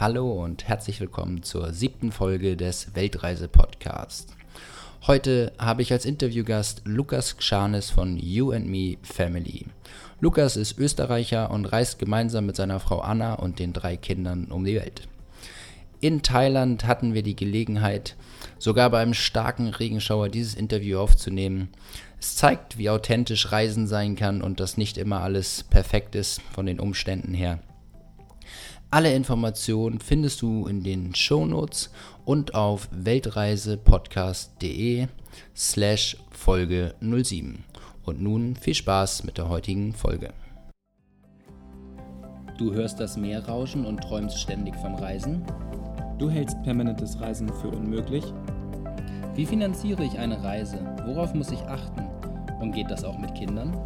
Hallo und herzlich willkommen zur siebten Folge des Weltreise-Podcasts. Heute habe ich als Interviewgast Lukas Gschanes von You and Me Family. Lukas ist Österreicher und reist gemeinsam mit seiner Frau Anna und den drei Kindern um die Welt. In Thailand hatten wir die Gelegenheit, sogar bei einem starken Regenschauer dieses Interview aufzunehmen. Es zeigt, wie authentisch Reisen sein kann und dass nicht immer alles perfekt ist von den Umständen her. Alle Informationen findest du in den Shownotes und auf weltreisepodcast.de slash Folge 07. Und nun viel Spaß mit der heutigen Folge. Du hörst das Meer rauschen und träumst ständig vom Reisen? Du hältst permanentes Reisen für unmöglich? Wie finanziere ich eine Reise? Worauf muss ich achten? Und geht das auch mit Kindern?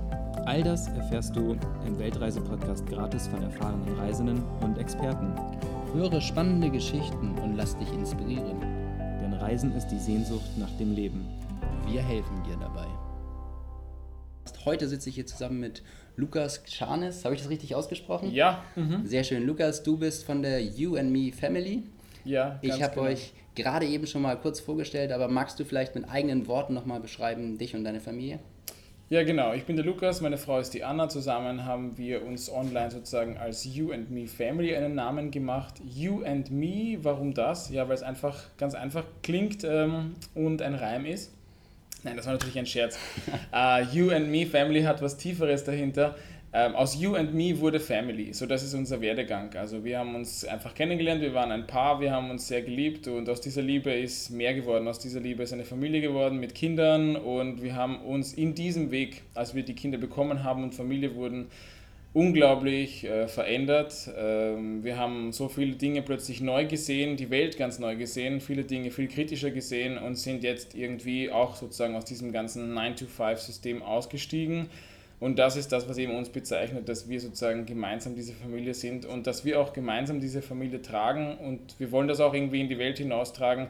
All das erfährst du im Weltreise-Podcast gratis von erfahrenen Reisenden und Experten. Höre spannende Geschichten und lass dich inspirieren. Denn Reisen ist die Sehnsucht nach dem Leben. Wir helfen dir dabei. Heute sitze ich hier zusammen mit Lukas Charnes. Habe ich das richtig ausgesprochen? Ja. Mhm. Sehr schön. Lukas, du bist von der You and Me Family. Ja. Ich habe genau. euch gerade eben schon mal kurz vorgestellt, aber magst du vielleicht mit eigenen Worten nochmal beschreiben, dich und deine Familie? Ja, genau. Ich bin der Lukas, meine Frau ist die Anna. Zusammen haben wir uns online sozusagen als You and Me Family einen Namen gemacht. You and Me, warum das? Ja, weil es einfach ganz einfach klingt ähm, und ein Reim ist. Nein, das war natürlich ein Scherz. uh, you and Me Family hat was Tieferes dahinter. Ähm, aus You and Me wurde Family. So, das ist unser Werdegang. Also wir haben uns einfach kennengelernt, wir waren ein Paar, wir haben uns sehr geliebt und aus dieser Liebe ist mehr geworden. Aus dieser Liebe ist eine Familie geworden mit Kindern und wir haben uns in diesem Weg, als wir die Kinder bekommen haben und Familie wurden, unglaublich äh, verändert. Ähm, wir haben so viele Dinge plötzlich neu gesehen, die Welt ganz neu gesehen, viele Dinge viel kritischer gesehen und sind jetzt irgendwie auch sozusagen aus diesem ganzen 9-to-5-System ausgestiegen und das ist das, was eben uns bezeichnet, dass wir sozusagen gemeinsam diese Familie sind und dass wir auch gemeinsam diese Familie tragen und wir wollen das auch irgendwie in die Welt hinaustragen.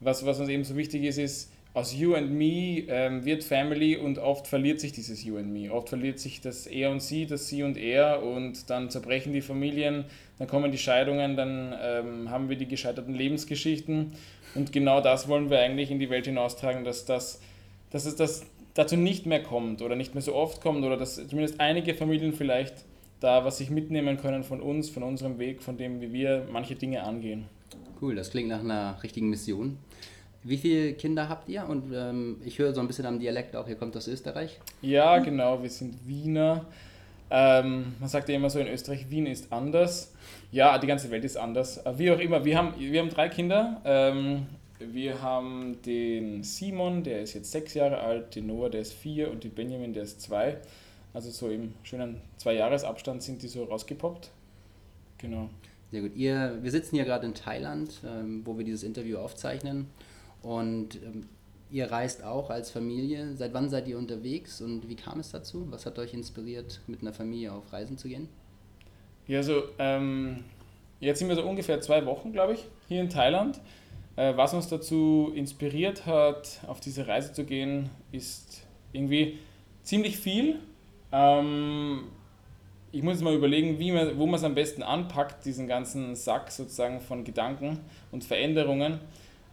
Was, was uns eben so wichtig ist, ist, aus You and Me ähm, wird Family und oft verliert sich dieses You and Me. Oft verliert sich das Er und Sie, das Sie und Er und dann zerbrechen die Familien, dann kommen die Scheidungen, dann ähm, haben wir die gescheiterten Lebensgeschichten und genau das wollen wir eigentlich in die Welt hinaustragen, dass das, dass es das dazu nicht mehr kommt oder nicht mehr so oft kommt oder dass zumindest einige Familien vielleicht da was sich mitnehmen können von uns, von unserem Weg, von dem, wie wir manche Dinge angehen. Cool, das klingt nach einer richtigen Mission. Wie viele Kinder habt ihr? Und ähm, ich höre so ein bisschen am Dialekt auch, ihr kommt aus Österreich. Ja, genau, wir sind Wiener. Ähm, man sagt ja immer so in Österreich, Wien ist anders. Ja, die ganze Welt ist anders. Wie auch immer, wir haben, wir haben drei Kinder. Ähm, wir haben den Simon, der ist jetzt sechs Jahre alt, den Noah, der ist vier und den Benjamin, der ist zwei. Also so im schönen Zwei-Jahres-Abstand sind die so rausgepoppt. Genau. Sehr gut. Ihr, wir sitzen hier gerade in Thailand, ähm, wo wir dieses Interview aufzeichnen. Und ähm, ihr reist auch als Familie. Seit wann seid ihr unterwegs und wie kam es dazu? Was hat euch inspiriert, mit einer Familie auf Reisen zu gehen? Ja, so ähm, jetzt sind wir so ungefähr zwei Wochen, glaube ich, hier in Thailand. Äh, was uns dazu inspiriert hat, auf diese Reise zu gehen, ist irgendwie ziemlich viel. Ähm, ich muss jetzt mal überlegen, wie man, wo man es am besten anpackt, diesen ganzen Sack sozusagen von Gedanken und Veränderungen.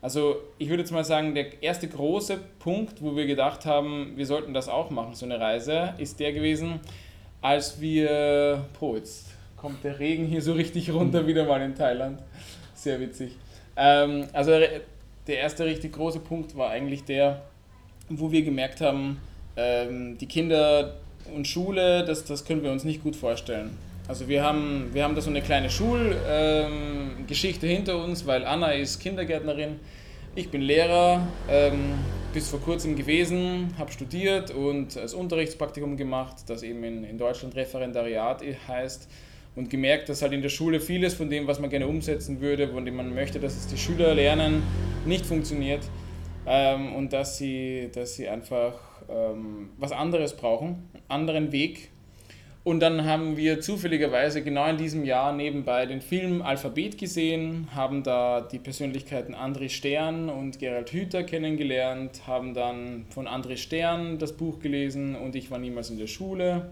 Also ich würde jetzt mal sagen, der erste große Punkt, wo wir gedacht haben, wir sollten das auch machen, so eine Reise, ist der gewesen, als wir, oh, jetzt kommt der Regen hier so richtig runter wieder mal in Thailand. Sehr witzig. Ähm, also der erste richtig große Punkt war eigentlich der, wo wir gemerkt haben, ähm, die Kinder und Schule, das, das können wir uns nicht gut vorstellen. Also wir haben, wir haben da so eine kleine Schulgeschichte ähm, hinter uns, weil Anna ist Kindergärtnerin, ich bin Lehrer, ähm, bis vor kurzem gewesen, habe studiert und als Unterrichtspraktikum gemacht, das eben in, in Deutschland Referendariat heißt und gemerkt, dass halt in der Schule vieles von dem, was man gerne umsetzen würde, von dem man möchte, dass es die Schüler lernen, nicht funktioniert ähm, und dass sie, dass sie einfach ähm, was anderes brauchen, einen anderen Weg. Und dann haben wir zufälligerweise genau in diesem Jahr nebenbei den Film Alphabet gesehen, haben da die Persönlichkeiten André Stern und Gerald Hüther kennengelernt, haben dann von André Stern das Buch gelesen und ich war niemals in der Schule.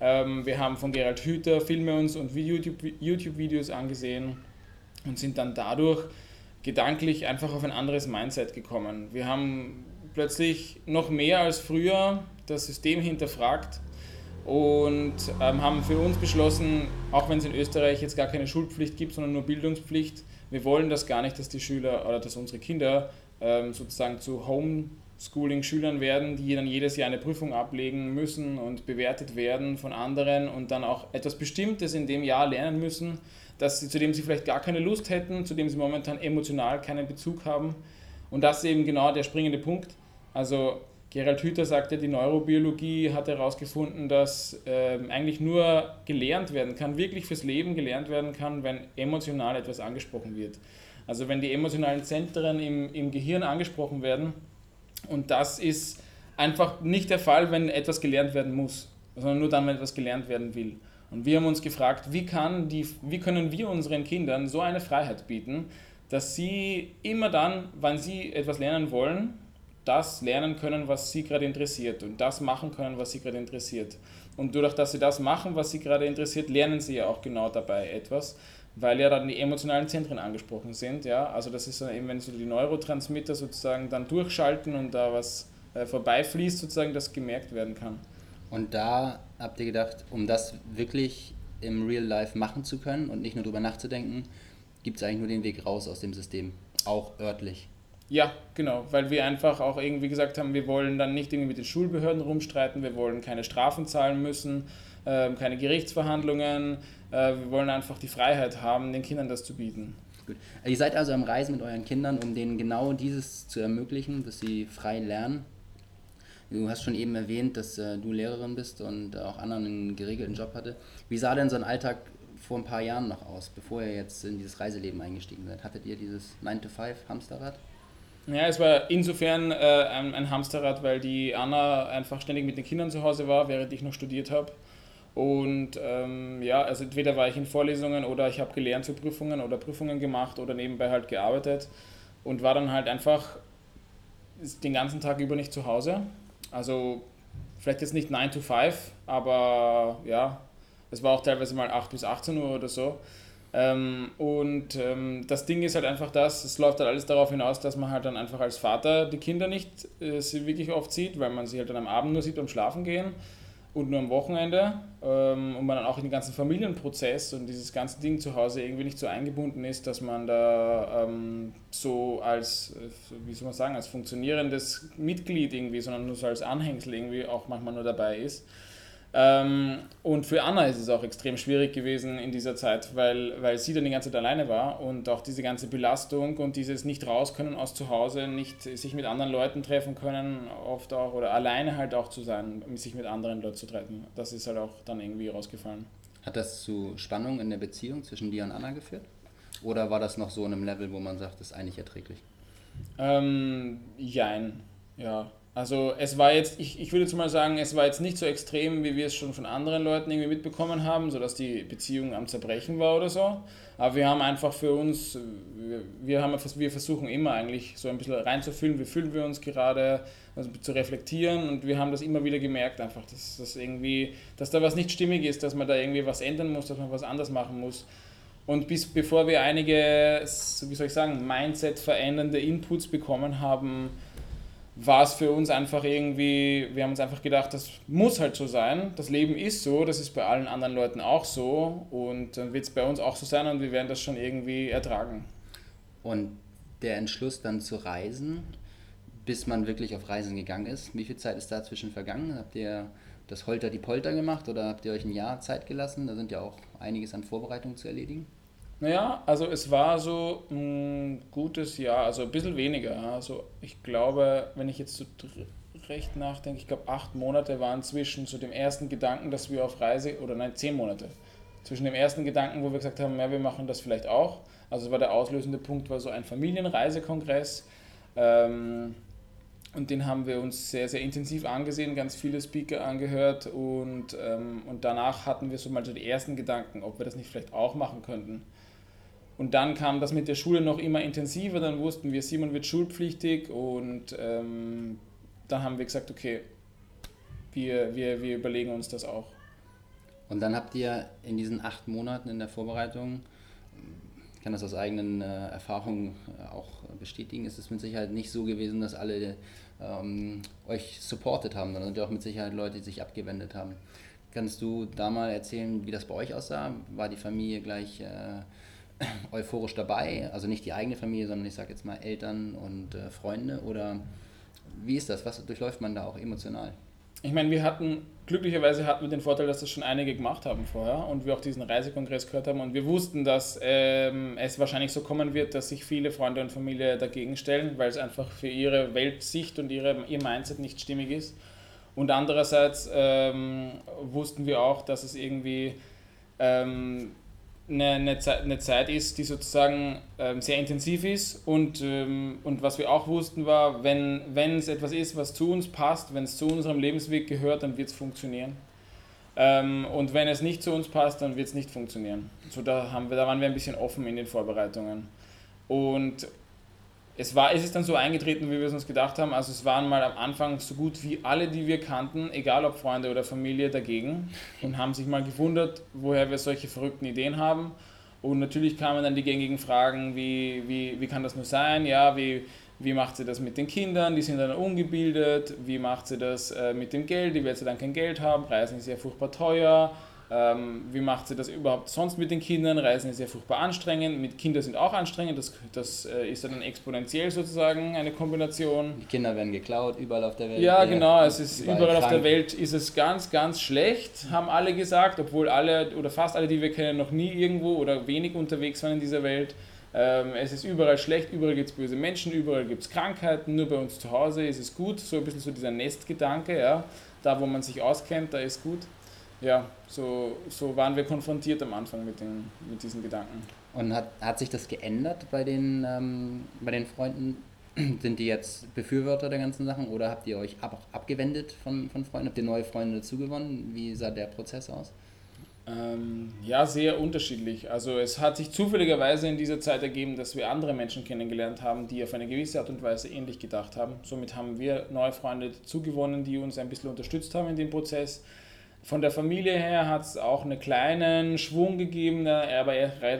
Ähm, wir haben von Gerald Hüther Filme uns und YouTube-Videos angesehen. und sind dann dadurch gedanklich einfach auf ein anderes Mindset gekommen. Wir haben plötzlich noch mehr als früher das System hinterfragt und ähm, haben für uns beschlossen, auch wenn es in Österreich jetzt gar keine Schulpflicht gibt, sondern nur Bildungspflicht, wir wollen das gar nicht, dass die Schüler oder dass unsere Kinder ähm, sozusagen zu Homeschooling-Schülern werden, die dann jedes Jahr eine Prüfung ablegen müssen und bewertet werden von anderen und dann auch etwas Bestimmtes in dem Jahr lernen müssen, dass sie, zu dem sie vielleicht gar keine Lust hätten, zu dem sie momentan emotional keinen Bezug haben. Und das ist eben genau der springende Punkt. Also Gerald Hüther sagte, die Neurobiologie hat herausgefunden, dass äh, eigentlich nur gelernt werden kann, wirklich fürs Leben gelernt werden kann, wenn emotional etwas angesprochen wird. Also wenn die emotionalen Zentren im, im Gehirn angesprochen werden. Und das ist einfach nicht der Fall, wenn etwas gelernt werden muss, sondern nur dann, wenn etwas gelernt werden will. Und wir haben uns gefragt, wie, kann die, wie können wir unseren Kindern so eine Freiheit bieten, dass sie immer dann, wann sie etwas lernen wollen, das lernen können, was sie gerade interessiert und das machen können, was sie gerade interessiert. Und dadurch, dass sie das machen, was sie gerade interessiert, lernen sie ja auch genau dabei etwas, weil ja dann die emotionalen Zentren angesprochen sind. Ja? Also das ist dann eben, wenn so die Neurotransmitter sozusagen dann durchschalten und da was äh, vorbeifließt, sozusagen, das gemerkt werden kann. Und da habt ihr gedacht, um das wirklich im Real Life machen zu können und nicht nur drüber nachzudenken, gibt es eigentlich nur den Weg raus aus dem System, auch örtlich. Ja, genau, weil wir einfach auch irgendwie gesagt haben, wir wollen dann nicht irgendwie mit den Schulbehörden rumstreiten, wir wollen keine Strafen zahlen müssen, äh, keine Gerichtsverhandlungen, äh, wir wollen einfach die Freiheit haben, den Kindern das zu bieten. Gut. Ihr seid also am Reisen mit euren Kindern, um denen genau dieses zu ermöglichen, dass sie frei lernen. Du hast schon eben erwähnt, dass äh, du Lehrerin bist und auch anderen einen geregelten Job hatte. Wie sah denn so ein Alltag vor ein paar Jahren noch aus, bevor ihr jetzt in dieses Reiseleben eingestiegen seid? Hattet ihr dieses 9-to-5 Hamsterrad? Ja, es war insofern äh, ein, ein, Hamsterrad, weil die Anna einfach ständig mit den Kindern zu Hause war, während ich noch studiert habe. Und ähm, ja, also entweder war ich in Vorlesungen oder ich habe gelernt für Prüfungen oder Prüfungen gemacht oder nebenbei halt gearbeitet und war dann halt einfach den ganzen Tag über nicht zu Hause. Also vielleicht jetzt nicht 9 to 5, aber ja, es war auch teilweise mal 8 bis 18 Uhr oder so. Ähm, und ähm, das Ding ist halt einfach das, es läuft halt alles darauf hinaus, dass man halt dann einfach als Vater die Kinder nicht äh, wirklich oft sieht, weil man sie halt dann am Abend nur sieht beim Schlafen gehen und nur am Wochenende ähm, und man dann auch in den ganzen Familienprozess und dieses ganze Ding zu Hause irgendwie nicht so eingebunden ist, dass man da ähm, so als, äh, wie soll man sagen, als funktionierendes Mitglied irgendwie, sondern nur so als Anhängsel irgendwie auch manchmal nur dabei ist. Ähm, und für Anna ist es auch extrem schwierig gewesen in dieser Zeit, weil, weil sie dann die ganze Zeit alleine war und auch diese ganze Belastung und dieses nicht raus können aus zu Hause, nicht sich mit anderen Leuten treffen können, oft auch oder alleine halt auch zu sein, sich mit anderen Leuten zu treffen. Das ist halt auch dann irgendwie rausgefallen. Hat das zu Spannung in der Beziehung zwischen dir und Anna geführt? Oder war das noch so in einem Level, wo man sagt, das ist eigentlich erträglich? Ähm, jein, ja. Also es war jetzt, ich, ich würde jetzt mal sagen, es war jetzt nicht so extrem, wie wir es schon von anderen Leuten irgendwie mitbekommen haben, sodass die Beziehung am Zerbrechen war oder so. Aber wir haben einfach für uns, wir, wir, haben, wir versuchen immer eigentlich so ein bisschen reinzufühlen, wie fühlen wir uns gerade, also zu reflektieren und wir haben das immer wieder gemerkt, einfach, dass, dass, irgendwie, dass da was nicht stimmig ist, dass man da irgendwie was ändern muss, dass man was anders machen muss. Und bis bevor wir einige, wie soll ich sagen, Mindset verändernde Inputs bekommen haben, war es für uns einfach irgendwie, wir haben uns einfach gedacht, das muss halt so sein. Das Leben ist so, das ist bei allen anderen Leuten auch so und dann wird es bei uns auch so sein und wir werden das schon irgendwie ertragen. Und der Entschluss dann zu reisen, bis man wirklich auf Reisen gegangen ist, wie viel Zeit ist dazwischen vergangen? Habt ihr das Holter die Polter gemacht oder habt ihr euch ein Jahr Zeit gelassen? Da sind ja auch einiges an Vorbereitungen zu erledigen. Naja, also es war so ein gutes Jahr, also ein bisschen weniger. Also ich glaube, wenn ich jetzt so recht nachdenke, ich glaube acht Monate waren zwischen so dem ersten Gedanken, dass wir auf Reise, oder nein, zehn Monate, zwischen dem ersten Gedanken, wo wir gesagt haben, ja, wir machen das vielleicht auch. Also war der auslösende Punkt, war so ein Familienreisekongress. Ähm, und den haben wir uns sehr, sehr intensiv angesehen, ganz viele Speaker angehört und, ähm, und danach hatten wir so mal so die ersten Gedanken, ob wir das nicht vielleicht auch machen könnten. Und dann kam das mit der Schule noch immer intensiver. Dann wussten wir, Simon wird schulpflichtig und ähm, dann haben wir gesagt, okay, wir, wir, wir überlegen uns das auch. Und dann habt ihr in diesen acht Monaten in der Vorbereitung kann das aus eigenen äh, Erfahrungen äh, auch bestätigen, ist es mit Sicherheit nicht so gewesen, dass alle ähm, euch supportet haben, sondern auch mit Sicherheit Leute, die sich abgewendet haben. Kannst du da mal erzählen, wie das bei euch aussah? War die Familie gleich äh, euphorisch dabei? Also nicht die eigene Familie, sondern ich sage jetzt mal Eltern und äh, Freunde? Oder wie ist das? Was durchläuft man da auch emotional? Ich meine, wir hatten, glücklicherweise hatten wir den Vorteil, dass das schon einige gemacht haben vorher und wir auch diesen Reisekongress gehört haben und wir wussten, dass ähm, es wahrscheinlich so kommen wird, dass sich viele Freunde und Familie dagegen stellen, weil es einfach für ihre Weltsicht und ihre, ihr Mindset nicht stimmig ist. Und andererseits ähm, wussten wir auch, dass es irgendwie ähm, eine, eine, Zeit, eine Zeit ist, die sozusagen ähm, sehr intensiv ist. Und, ähm, und was wir auch wussten war, wenn, es etwas ist, was zu uns passt, wenn es zu unserem Lebensweg gehört, dann wird es funktionieren. Ähm, und wenn es nicht zu uns passt, dann wird es nicht funktionieren. So, da, haben wir, da waren wir ein bisschen offen in den Vorbereitungen. Und es, war, es ist dann so eingetreten, wie wir es uns gedacht haben. Also es waren mal am Anfang so gut wie alle, die wir kannten, egal ob Freunde oder Familie, dagegen und haben sich mal gewundert, woher wir solche verrückten Ideen haben. Und natürlich kamen dann die gängigen Fragen, wie, wie, wie kann das nur sein? Ja, wie, wie macht sie das mit den Kindern? Die sind dann ungebildet. Wie macht sie das äh, mit dem Geld? Die wird sie dann kein Geld haben. Reisen ist ja furchtbar teuer. Ähm, wie macht sie das überhaupt sonst mit den Kindern? Reisen ist ja furchtbar anstrengend. Mit Kindern sind auch anstrengend. Das, das äh, ist dann exponentiell sozusagen eine Kombination. Die Kinder werden geklaut, überall auf der Welt. Ja, genau. Es ist überall, überall auf der Welt ist es ganz, ganz schlecht, haben alle gesagt, obwohl alle oder fast alle, die wir kennen, noch nie irgendwo oder wenig unterwegs waren in dieser Welt. Ähm, es ist überall schlecht, überall gibt es böse Menschen, überall gibt es Krankheiten, nur bei uns zu Hause ist es gut. So ein bisschen so dieser Nestgedanke, ja. Da, wo man sich auskennt, da ist gut ja, so, so waren wir konfrontiert am Anfang mit, den, mit diesen Gedanken. Und hat, hat sich das geändert bei den, ähm, bei den Freunden? Sind die jetzt Befürworter der ganzen Sachen oder habt ihr euch ab, abgewendet von, von Freunden? Habt ihr neue Freunde dazugewonnen? Wie sah der Prozess aus? Ähm, ja, sehr unterschiedlich. Also es hat sich zufälligerweise in dieser Zeit ergeben, dass wir andere Menschen kennengelernt haben, die auf eine gewisse Art und Weise ähnlich gedacht haben. Somit haben wir neue Freunde dazugewonnen, die uns ein bisschen unterstützt haben in dem Prozess. Von der Familie her hat es auch einen kleinen Schwung gegeben, aber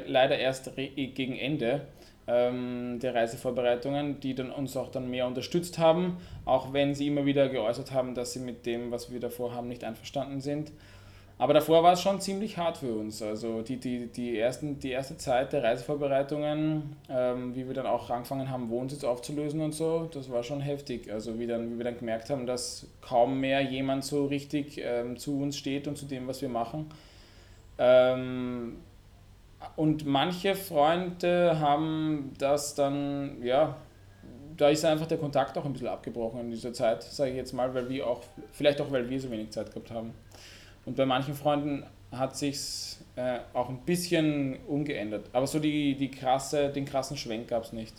leider erst gegen Ende ähm, der Reisevorbereitungen, die dann uns auch dann mehr unterstützt haben, auch wenn sie immer wieder geäußert haben, dass sie mit dem, was wir davor haben, nicht einverstanden sind. Aber davor war es schon ziemlich hart für uns. Also die, die, die, ersten, die erste Zeit der Reisevorbereitungen, ähm, wie wir dann auch angefangen haben, Wohnsitz aufzulösen und so, das war schon heftig. Also wie, dann, wie wir dann gemerkt haben, dass kaum mehr jemand so richtig ähm, zu uns steht und zu dem, was wir machen. Ähm, und manche Freunde haben das dann, ja, da ist einfach der Kontakt auch ein bisschen abgebrochen in dieser Zeit, sage ich jetzt mal, weil wir auch, vielleicht auch, weil wir so wenig Zeit gehabt haben. Und bei manchen Freunden hat sich äh, auch ein bisschen umgeändert. Aber so die, die krasse, den krassen Schwenk gab es nicht.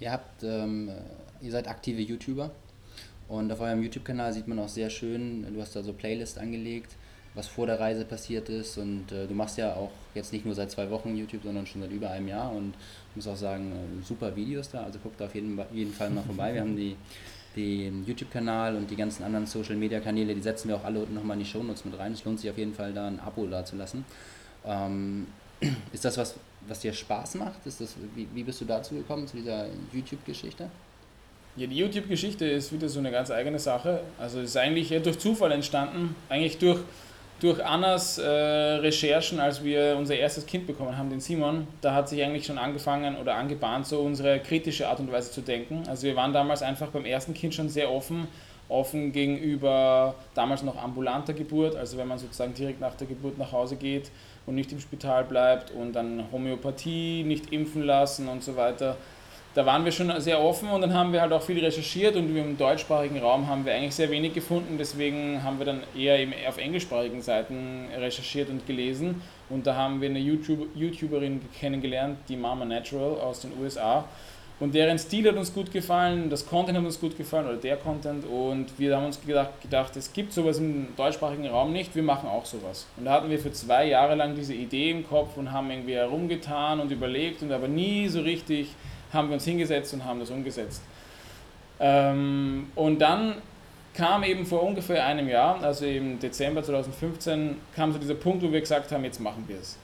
Ihr habt, ähm, ihr seid aktive YouTuber und auf eurem YouTube-Kanal sieht man auch sehr schön, du hast da so Playlist angelegt, was vor der Reise passiert ist und äh, du machst ja auch jetzt nicht nur seit zwei Wochen YouTube, sondern schon seit über einem Jahr und ich muss auch sagen, äh, super Videos da, also guckt da auf jeden, jeden Fall mal vorbei. Wir haben die den YouTube-Kanal und die ganzen anderen Social-Media-Kanäle, die setzen wir auch alle unten nochmal in die Shownotes mit rein. Es lohnt sich auf jeden Fall, da ein Abo dazulassen. Ähm, ist das was, was dir Spaß macht? Ist das, wie, wie bist du dazu gekommen, zu dieser YouTube-Geschichte? Ja, die YouTube-Geschichte ist wieder so eine ganz eigene Sache. Also ist eigentlich durch Zufall entstanden, eigentlich durch durch Annas äh, Recherchen, als wir unser erstes Kind bekommen haben, den Simon, da hat sich eigentlich schon angefangen oder angebahnt, so unsere kritische Art und Weise zu denken. Also wir waren damals einfach beim ersten Kind schon sehr offen, offen gegenüber damals noch ambulanter Geburt, also wenn man sozusagen direkt nach der Geburt nach Hause geht und nicht im Spital bleibt und dann Homöopathie, nicht impfen lassen und so weiter da waren wir schon sehr offen und dann haben wir halt auch viel recherchiert und im deutschsprachigen Raum haben wir eigentlich sehr wenig gefunden, deswegen haben wir dann eher auf englischsprachigen Seiten recherchiert und gelesen. Und da haben wir eine YouTube, YouTuberin kennengelernt, die Mama Natural aus den USA und deren Stil hat uns gut gefallen, das Content hat uns gut gefallen oder der Content. Und wir haben uns gedacht, gedacht es gibt sowas im deutschsprachigen Raum nicht, wir machen auch sowas. Und da hatten wir für zwei Jahre lang diese Idee im Kopf und haben irgendwie herumgetan und überlegt und aber nie so richtig haben wir uns hingesetzt und haben das umgesetzt. Ähm, und dann kam eben vor ungefähr einem Jahr, also im Dezember 2015, kam so dieser Punkt, wo wir gesagt haben, jetzt machen wir es.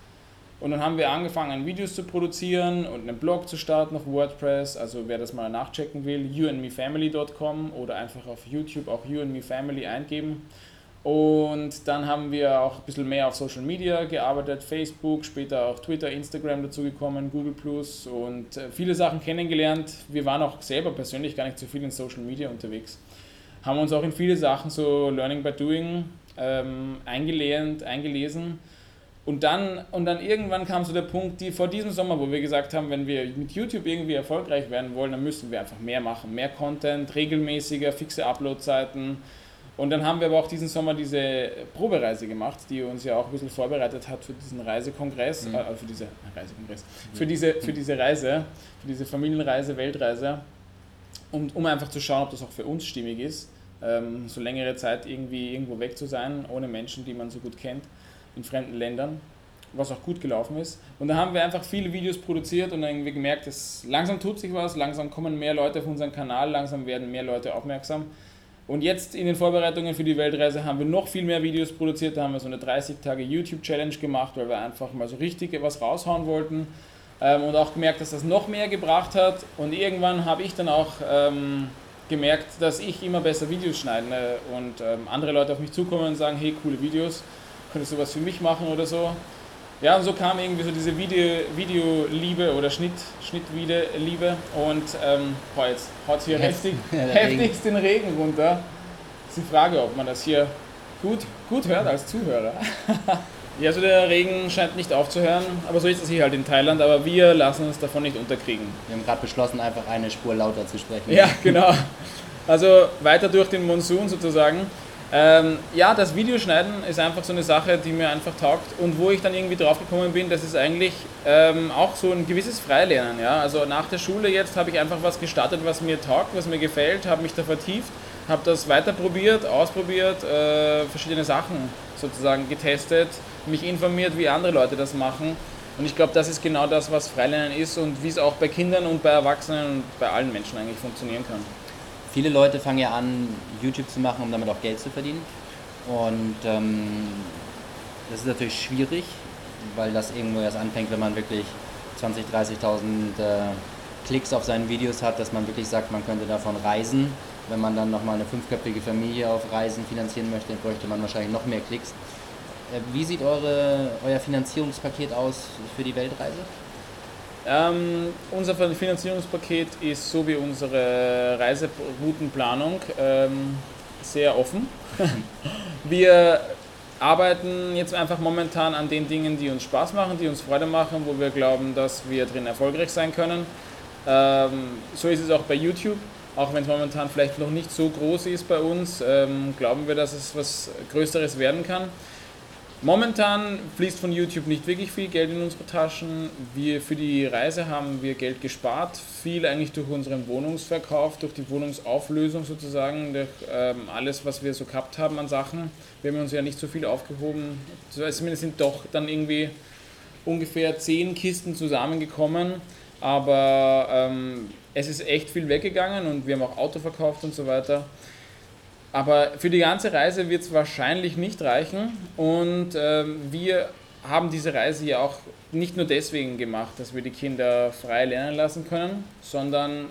Und dann haben wir angefangen, Videos zu produzieren und einen Blog zu starten auf WordPress. Also wer das mal nachchecken will, youandmefamily.com oder einfach auf YouTube auch youandmefamily eingeben. Und dann haben wir auch ein bisschen mehr auf Social Media gearbeitet, Facebook, später auch Twitter, Instagram dazugekommen, Google Plus und äh, viele Sachen kennengelernt. Wir waren auch selber persönlich gar nicht so viel in Social Media unterwegs. Haben uns auch in viele Sachen so Learning by Doing ähm, eingelernt, eingelesen. Und dann, und dann irgendwann kam so der Punkt, die vor diesem Sommer, wo wir gesagt haben, wenn wir mit YouTube irgendwie erfolgreich werden wollen, dann müssen wir einfach mehr machen. Mehr Content, regelmäßiger, fixe Uploadzeiten und dann haben wir aber auch diesen Sommer diese Probereise gemacht, die uns ja auch ein bisschen vorbereitet hat für diesen Reisekongress, mhm. äh, für diese Reisekongress, für diese, für diese Reise, für diese Familienreise, Weltreise, um, um einfach zu schauen, ob das auch für uns stimmig ist, ähm, so längere Zeit irgendwie irgendwo weg zu sein, ohne Menschen, die man so gut kennt, in fremden Ländern, was auch gut gelaufen ist. Und da haben wir einfach viele Videos produziert und dann irgendwie gemerkt, dass langsam tut sich was, langsam kommen mehr Leute auf unseren Kanal, langsam werden mehr Leute aufmerksam. Und jetzt in den Vorbereitungen für die Weltreise haben wir noch viel mehr Videos produziert. Da haben wir so eine 30-Tage YouTube-Challenge gemacht, weil wir einfach mal so richtig was raushauen wollten. Ähm, und auch gemerkt, dass das noch mehr gebracht hat. Und irgendwann habe ich dann auch ähm, gemerkt, dass ich immer besser Videos schneide und ähm, andere Leute auf mich zukommen und sagen, hey, coole Videos, könntest du was für mich machen oder so. Ja, und so kam irgendwie so diese Video, Videoliebe oder Schnitt, Schnittliebe und ähm, boah, jetzt haut hier heftig, heftigst den Regen runter. Das ist die Frage, ob man das hier gut, gut hört als Zuhörer. ja, also der Regen scheint nicht aufzuhören, aber so ist es hier halt in Thailand, aber wir lassen uns davon nicht unterkriegen. Wir haben gerade beschlossen, einfach eine Spur lauter zu sprechen. Ja, genau. Also weiter durch den Monsun sozusagen. Ähm, ja, das Videoschneiden ist einfach so eine Sache, die mir einfach taugt und wo ich dann irgendwie drauf gekommen bin, das ist eigentlich ähm, auch so ein gewisses Freilernen. Ja? Also nach der Schule jetzt habe ich einfach was gestartet, was mir taugt, was mir gefällt, habe mich da vertieft, habe das weiter probiert, ausprobiert, äh, verschiedene Sachen sozusagen getestet, mich informiert, wie andere Leute das machen. Und ich glaube, das ist genau das, was Freilernen ist und wie es auch bei Kindern und bei Erwachsenen und bei allen Menschen eigentlich funktionieren kann viele Leute fangen ja an, YouTube zu machen, um damit auch Geld zu verdienen. Und ähm, das ist natürlich schwierig, weil das irgendwo erst anfängt, wenn man wirklich 20.000, 30.000 äh, Klicks auf seinen Videos hat, dass man wirklich sagt, man könnte davon reisen. Wenn man dann nochmal eine fünfköpfige Familie auf Reisen finanzieren möchte, bräuchte man wahrscheinlich noch mehr Klicks. Äh, wie sieht eure, euer Finanzierungspaket aus für die Weltreise? Ähm, unser Finanzierungspaket ist so wie unsere Reiseroutenplanung ähm, sehr offen. wir arbeiten jetzt einfach momentan an den Dingen, die uns Spaß machen, die uns Freude machen, wo wir glauben, dass wir drin erfolgreich sein können. Ähm, so ist es auch bei YouTube. Auch wenn es momentan vielleicht noch nicht so groß ist bei uns, ähm, glauben wir, dass es was Größeres werden kann. Momentan fließt von YouTube nicht wirklich viel Geld in unsere Taschen. Wir für die Reise haben wir Geld gespart, viel eigentlich durch unseren Wohnungsverkauf, durch die Wohnungsauflösung sozusagen, durch ähm, alles, was wir so gehabt haben an Sachen. Wir haben uns ja nicht so viel aufgehoben. Zumindest sind doch dann irgendwie ungefähr zehn Kisten zusammengekommen, aber ähm, es ist echt viel weggegangen und wir haben auch Auto verkauft und so weiter. Aber für die ganze Reise wird es wahrscheinlich nicht reichen. Und ähm, wir haben diese Reise ja auch nicht nur deswegen gemacht, dass wir die Kinder frei lernen lassen können, sondern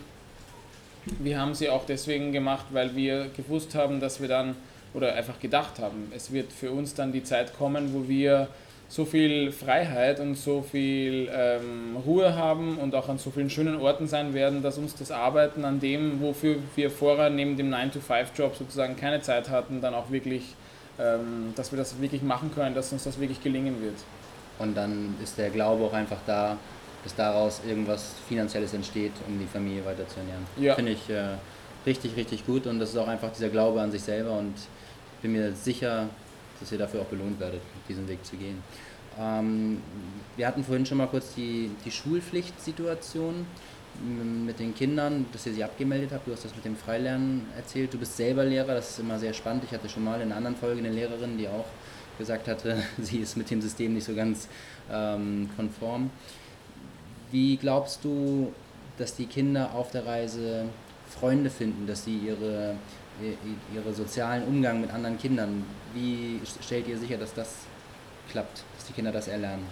wir haben sie auch deswegen gemacht, weil wir gewusst haben, dass wir dann, oder einfach gedacht haben, es wird für uns dann die Zeit kommen, wo wir so viel Freiheit und so viel ähm, Ruhe haben und auch an so vielen schönen Orten sein werden, dass uns das Arbeiten an dem, wofür wir vorher neben dem 9-to-5-Job sozusagen keine Zeit hatten, dann auch wirklich, ähm, dass wir das wirklich machen können, dass uns das wirklich gelingen wird. Und dann ist der Glaube auch einfach da, dass daraus irgendwas Finanzielles entsteht, um die Familie weiter zu ernähren. Ja. Finde ich äh, richtig, richtig gut und das ist auch einfach dieser Glaube an sich selber und ich bin mir sicher, dass ihr dafür auch belohnt werdet, diesen Weg zu gehen. Ähm, wir hatten vorhin schon mal kurz die, die Schulpflichtsituation mit den Kindern, dass ihr sie abgemeldet habt. Du hast das mit dem Freilernen erzählt. Du bist selber Lehrer, das ist immer sehr spannend. Ich hatte schon mal in einer anderen Folge eine Lehrerin, die auch gesagt hatte, sie ist mit dem System nicht so ganz ähm, konform. Wie glaubst du, dass die Kinder auf der Reise Freunde finden, dass sie ihre ihre sozialen Umgang mit anderen Kindern. Wie stellt ihr sicher, dass das klappt, dass die Kinder das erlernen?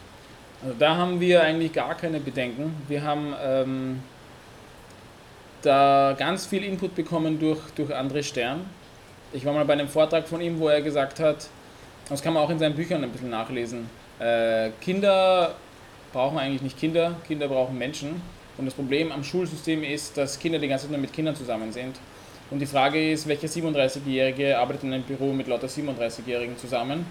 Also da haben wir eigentlich gar keine Bedenken. Wir haben ähm, da ganz viel Input bekommen durch, durch André Stern. Ich war mal bei einem Vortrag von ihm, wo er gesagt hat, das kann man auch in seinen Büchern ein bisschen nachlesen, äh, Kinder brauchen eigentlich nicht Kinder, Kinder brauchen Menschen. Und das Problem am Schulsystem ist, dass Kinder die ganze Zeit nur mit Kindern zusammen sind. Und die Frage ist, welcher 37-Jährige arbeitet in einem Büro mit lauter 37-Jährigen zusammen?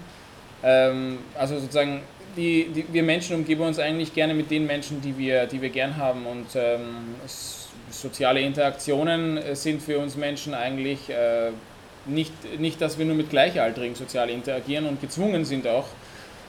Ähm, also sozusagen, die, die, wir Menschen umgeben uns eigentlich gerne mit den Menschen, die wir, die wir gern haben. Und ähm, soziale Interaktionen sind für uns Menschen eigentlich äh, nicht, nicht, dass wir nur mit Gleichaltrigen sozial interagieren und gezwungen sind auch,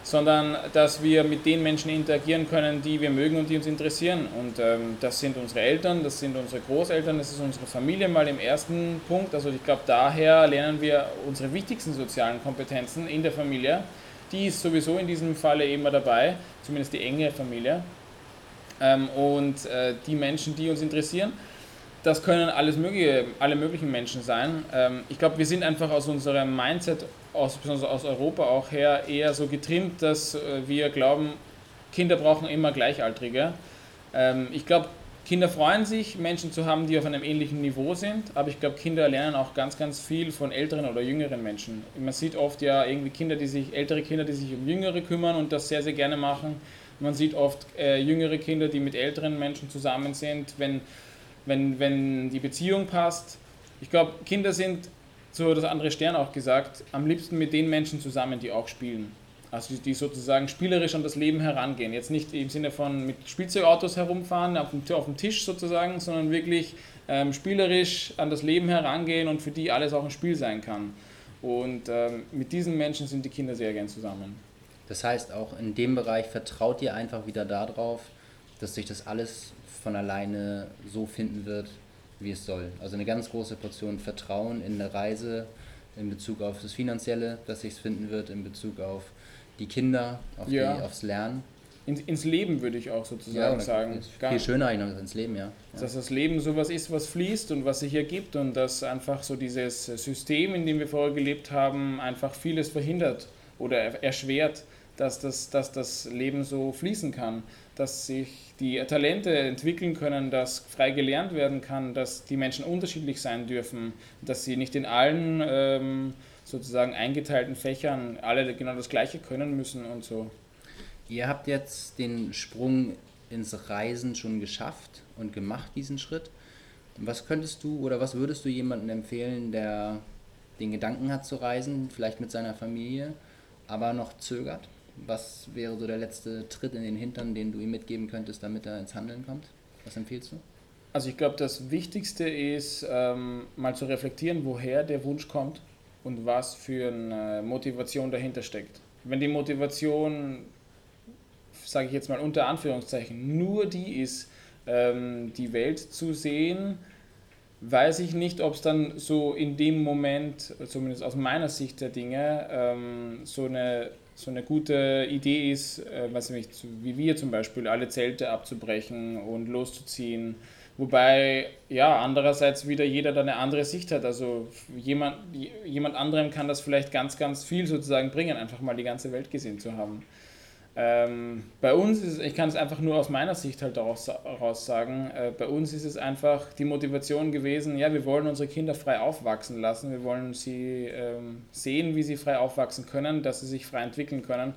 sondern dass wir mit den Menschen interagieren können, die wir mögen und die uns interessieren. Und ähm, das sind unsere Eltern, das sind unsere Großeltern, das ist unsere Familie mal im ersten Punkt. Also ich glaube, daher lernen wir unsere wichtigsten sozialen Kompetenzen in der Familie. Die ist sowieso in diesem Falle immer dabei, zumindest die enge Familie. Ähm, und äh, die Menschen, die uns interessieren das können alles mögliche, alle möglichen Menschen sein. Ähm, ich glaube, wir sind einfach aus unserem Mindset, aus, besonders aus Europa auch her, eher so getrimmt, dass äh, wir glauben, Kinder brauchen immer Gleichaltrige. Ähm, ich glaube, Kinder freuen sich, Menschen zu haben, die auf einem ähnlichen Niveau sind, aber ich glaube, Kinder lernen auch ganz, ganz viel von älteren oder jüngeren Menschen. Man sieht oft ja irgendwie Kinder, die sich, ältere Kinder, die sich um Jüngere kümmern und das sehr, sehr gerne machen. Man sieht oft äh, jüngere Kinder, die mit älteren Menschen zusammen sind. Wenn wenn, wenn die Beziehung passt. Ich glaube, Kinder sind, so das andere Stern auch gesagt, am liebsten mit den Menschen zusammen, die auch spielen. Also die sozusagen spielerisch an das Leben herangehen. Jetzt nicht im Sinne von mit Spielzeugautos herumfahren, auf dem, auf dem Tisch sozusagen, sondern wirklich ähm, spielerisch an das Leben herangehen und für die alles auch ein Spiel sein kann. Und ähm, mit diesen Menschen sind die Kinder sehr gern zusammen. Das heißt, auch in dem Bereich vertraut ihr einfach wieder darauf, dass sich das alles von alleine so finden wird, wie es soll. Also eine ganz große Portion Vertrauen in eine Reise in Bezug auf das Finanzielle, dass sich es finden wird, in Bezug auf die Kinder, auf ja. die, aufs Lernen. In, ins Leben würde ich auch sozusagen ja, sagen. Viel schöner eigentlich noch ins Leben, ja. ja. Dass das Leben sowas ist, was fließt und was sich ergibt und dass einfach so dieses System, in dem wir vorher gelebt haben, einfach vieles verhindert oder erschwert, dass das, dass das Leben so fließen kann, dass sich die Talente entwickeln können, dass frei gelernt werden kann, dass die Menschen unterschiedlich sein dürfen, dass sie nicht in allen ähm, sozusagen eingeteilten Fächern alle genau das Gleiche können müssen und so. Ihr habt jetzt den Sprung ins Reisen schon geschafft und gemacht, diesen Schritt. Was könntest du oder was würdest du jemandem empfehlen, der den Gedanken hat zu reisen, vielleicht mit seiner Familie, aber noch zögert? Was wäre so der letzte Tritt in den Hintern, den du ihm mitgeben könntest, damit er ins Handeln kommt? Was empfiehlst du? Also ich glaube, das Wichtigste ist ähm, mal zu reflektieren, woher der Wunsch kommt und was für eine Motivation dahinter steckt. Wenn die Motivation, sage ich jetzt mal unter Anführungszeichen, nur die ist, ähm, die Welt zu sehen, weiß ich nicht, ob es dann so in dem Moment, zumindest aus meiner Sicht der Dinge, ähm, so eine so eine gute Idee ist, äh, was nicht, wie wir zum Beispiel, alle Zelte abzubrechen und loszuziehen. Wobei, ja, andererseits wieder jeder da eine andere Sicht hat. Also jemand, jemand anderem kann das vielleicht ganz, ganz viel sozusagen bringen, einfach mal die ganze Welt gesehen zu haben. Ähm, bei uns ist, ich kann es einfach nur aus meiner Sicht halt daraus, daraus sagen, äh, bei uns ist es einfach die Motivation gewesen, ja, wir wollen unsere Kinder frei aufwachsen lassen, wir wollen sie ähm, sehen, wie sie frei aufwachsen können, dass sie sich frei entwickeln können.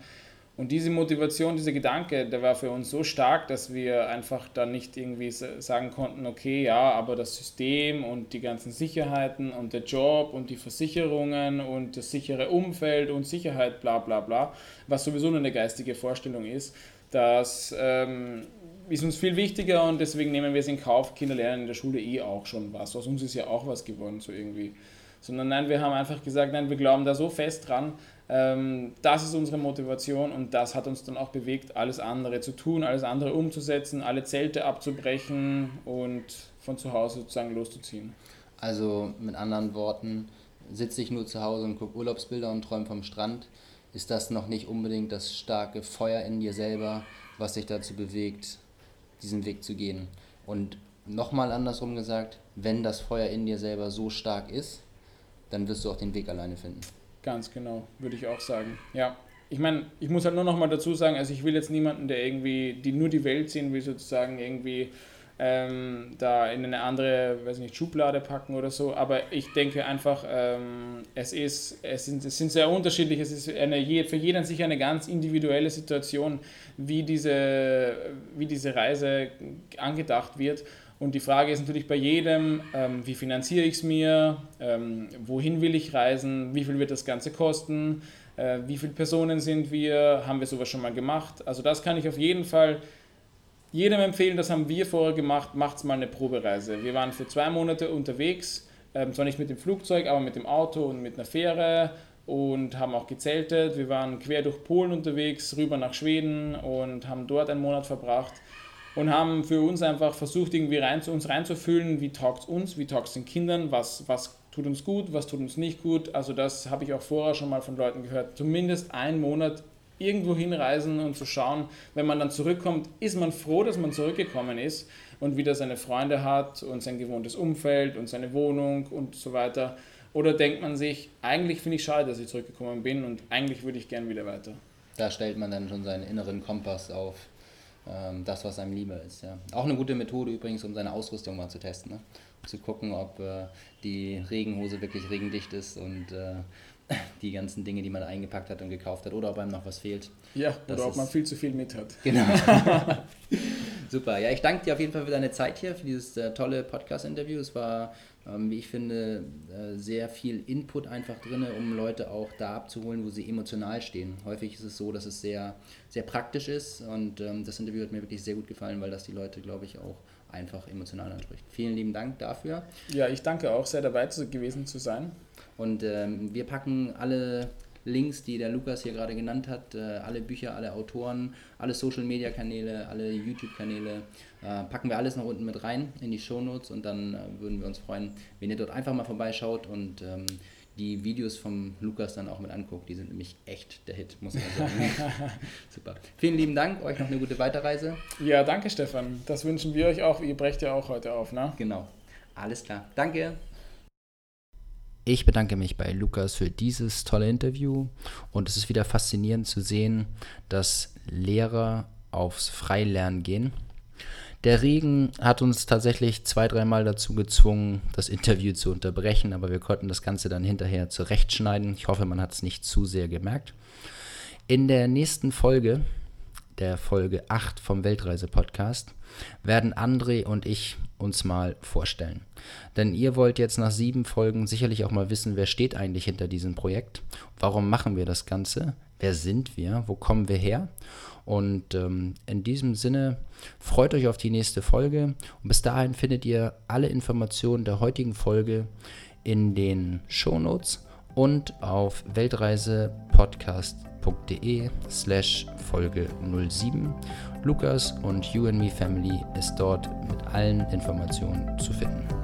Und diese Motivation, dieser Gedanke, der war für uns so stark, dass wir einfach dann nicht irgendwie sagen konnten, okay, ja, aber das System und die ganzen Sicherheiten und der Job und die Versicherungen und das sichere Umfeld und Sicherheit, bla bla bla, was sowieso nur eine geistige Vorstellung ist, das ähm, ist uns viel wichtiger und deswegen nehmen wir es in Kauf. Kinder lernen in der Schule eh auch schon was. Aus uns ist ja auch was geworden, so irgendwie. Sondern nein, wir haben einfach gesagt, nein, wir glauben da so fest dran, ähm, das ist unsere Motivation und das hat uns dann auch bewegt, alles andere zu tun, alles andere umzusetzen, alle Zelte abzubrechen und von zu Hause sozusagen loszuziehen. Also mit anderen Worten, sitze ich nur zu Hause und gucke Urlaubsbilder und träume vom Strand, ist das noch nicht unbedingt das starke Feuer in dir selber, was dich dazu bewegt, diesen Weg zu gehen. Und nochmal andersrum gesagt, wenn das Feuer in dir selber so stark ist, dann wirst du auch den Weg alleine finden. Ganz genau, würde ich auch sagen. Ja. ich meine, ich muss halt nur noch mal dazu sagen, also ich will jetzt niemanden, der irgendwie, die nur die Welt sehen will, sozusagen irgendwie ähm, da in eine andere, weiß nicht, Schublade packen oder so. Aber ich denke einfach, ähm, es, ist, es, sind, es sind sehr unterschiedlich. Es ist eine, für jeden sicher eine ganz individuelle Situation, wie diese, wie diese Reise angedacht wird. Und die Frage ist natürlich bei jedem, ähm, wie finanziere ich es mir, ähm, wohin will ich reisen, wie viel wird das Ganze kosten, äh, wie viele Personen sind wir, haben wir sowas schon mal gemacht. Also das kann ich auf jeden Fall jedem empfehlen, das haben wir vorher gemacht, macht mal eine Probereise. Wir waren für zwei Monate unterwegs, ähm, zwar nicht mit dem Flugzeug, aber mit dem Auto und mit einer Fähre und haben auch gezeltet. Wir waren quer durch Polen unterwegs, rüber nach Schweden und haben dort einen Monat verbracht und haben für uns einfach versucht, irgendwie rein uns reinzufühlen, wie taugt es uns, wie taugt es den Kindern, was, was tut uns gut, was tut uns nicht gut. Also das habe ich auch vorher schon mal von Leuten gehört. Zumindest einen Monat irgendwo hinreisen und zu schauen, wenn man dann zurückkommt, ist man froh, dass man zurückgekommen ist und wieder seine Freunde hat und sein gewohntes Umfeld und seine Wohnung und so weiter. Oder denkt man sich, eigentlich finde ich schade, dass ich zurückgekommen bin und eigentlich würde ich gern wieder weiter. Da stellt man dann schon seinen inneren Kompass auf ähm, das, was einem lieber ist. Ja. Auch eine gute Methode übrigens, um seine Ausrüstung mal zu testen. Ne? zu gucken, ob äh, die Regenhose wirklich regendicht ist und äh, die ganzen Dinge, die man eingepackt hat und gekauft hat, oder ob einem noch was fehlt. Ja, das oder ob man viel zu viel mit hat. Genau. Super. Ja, ich danke dir auf jeden Fall für deine Zeit hier, für dieses äh, tolle Podcast-Interview. Es war, wie ich finde, äh, sehr viel Input einfach drin, um Leute auch da abzuholen, wo sie emotional stehen. Häufig ist es so, dass es sehr, sehr praktisch ist und ähm, das Interview hat mir wirklich sehr gut gefallen, weil das die Leute, glaube ich, auch einfach emotional anspricht. Vielen lieben Dank dafür. Ja, ich danke auch, sehr dabei gewesen zu sein. Und ähm, wir packen alle Links, die der Lukas hier gerade genannt hat, äh, alle Bücher, alle Autoren, alle Social Media Kanäle, alle YouTube Kanäle, äh, packen wir alles noch unten mit rein in die Show Notes und dann äh, würden wir uns freuen, wenn ihr dort einfach mal vorbeischaut und ähm, die Videos vom Lukas dann auch mit anguckt. Die sind nämlich echt der Hit, muss man sagen. Super. Vielen lieben Dank, euch noch eine gute Weiterreise. Ja, danke Stefan. Das wünschen wir euch auch. Ihr brecht ja auch heute auf, ne? Genau. Alles klar. Danke. Ich bedanke mich bei Lukas für dieses tolle Interview und es ist wieder faszinierend zu sehen, dass Lehrer aufs Freilernen gehen der Regen hat uns tatsächlich zwei, dreimal dazu gezwungen, das Interview zu unterbrechen, aber wir konnten das Ganze dann hinterher zurechtschneiden. Ich hoffe, man hat es nicht zu sehr gemerkt. In der nächsten Folge, der Folge 8 vom Weltreise-Podcast, werden André und ich uns mal vorstellen. Denn ihr wollt jetzt nach sieben Folgen sicherlich auch mal wissen, wer steht eigentlich hinter diesem Projekt, warum machen wir das Ganze, wer sind wir, wo kommen wir her und ähm, in diesem Sinne freut euch auf die nächste Folge. Und bis dahin findet ihr alle Informationen der heutigen Folge in den Shownotes und auf weltreisepodcast.de slash Folge 07. Lukas und You and Me Family ist dort mit allen Informationen zu finden.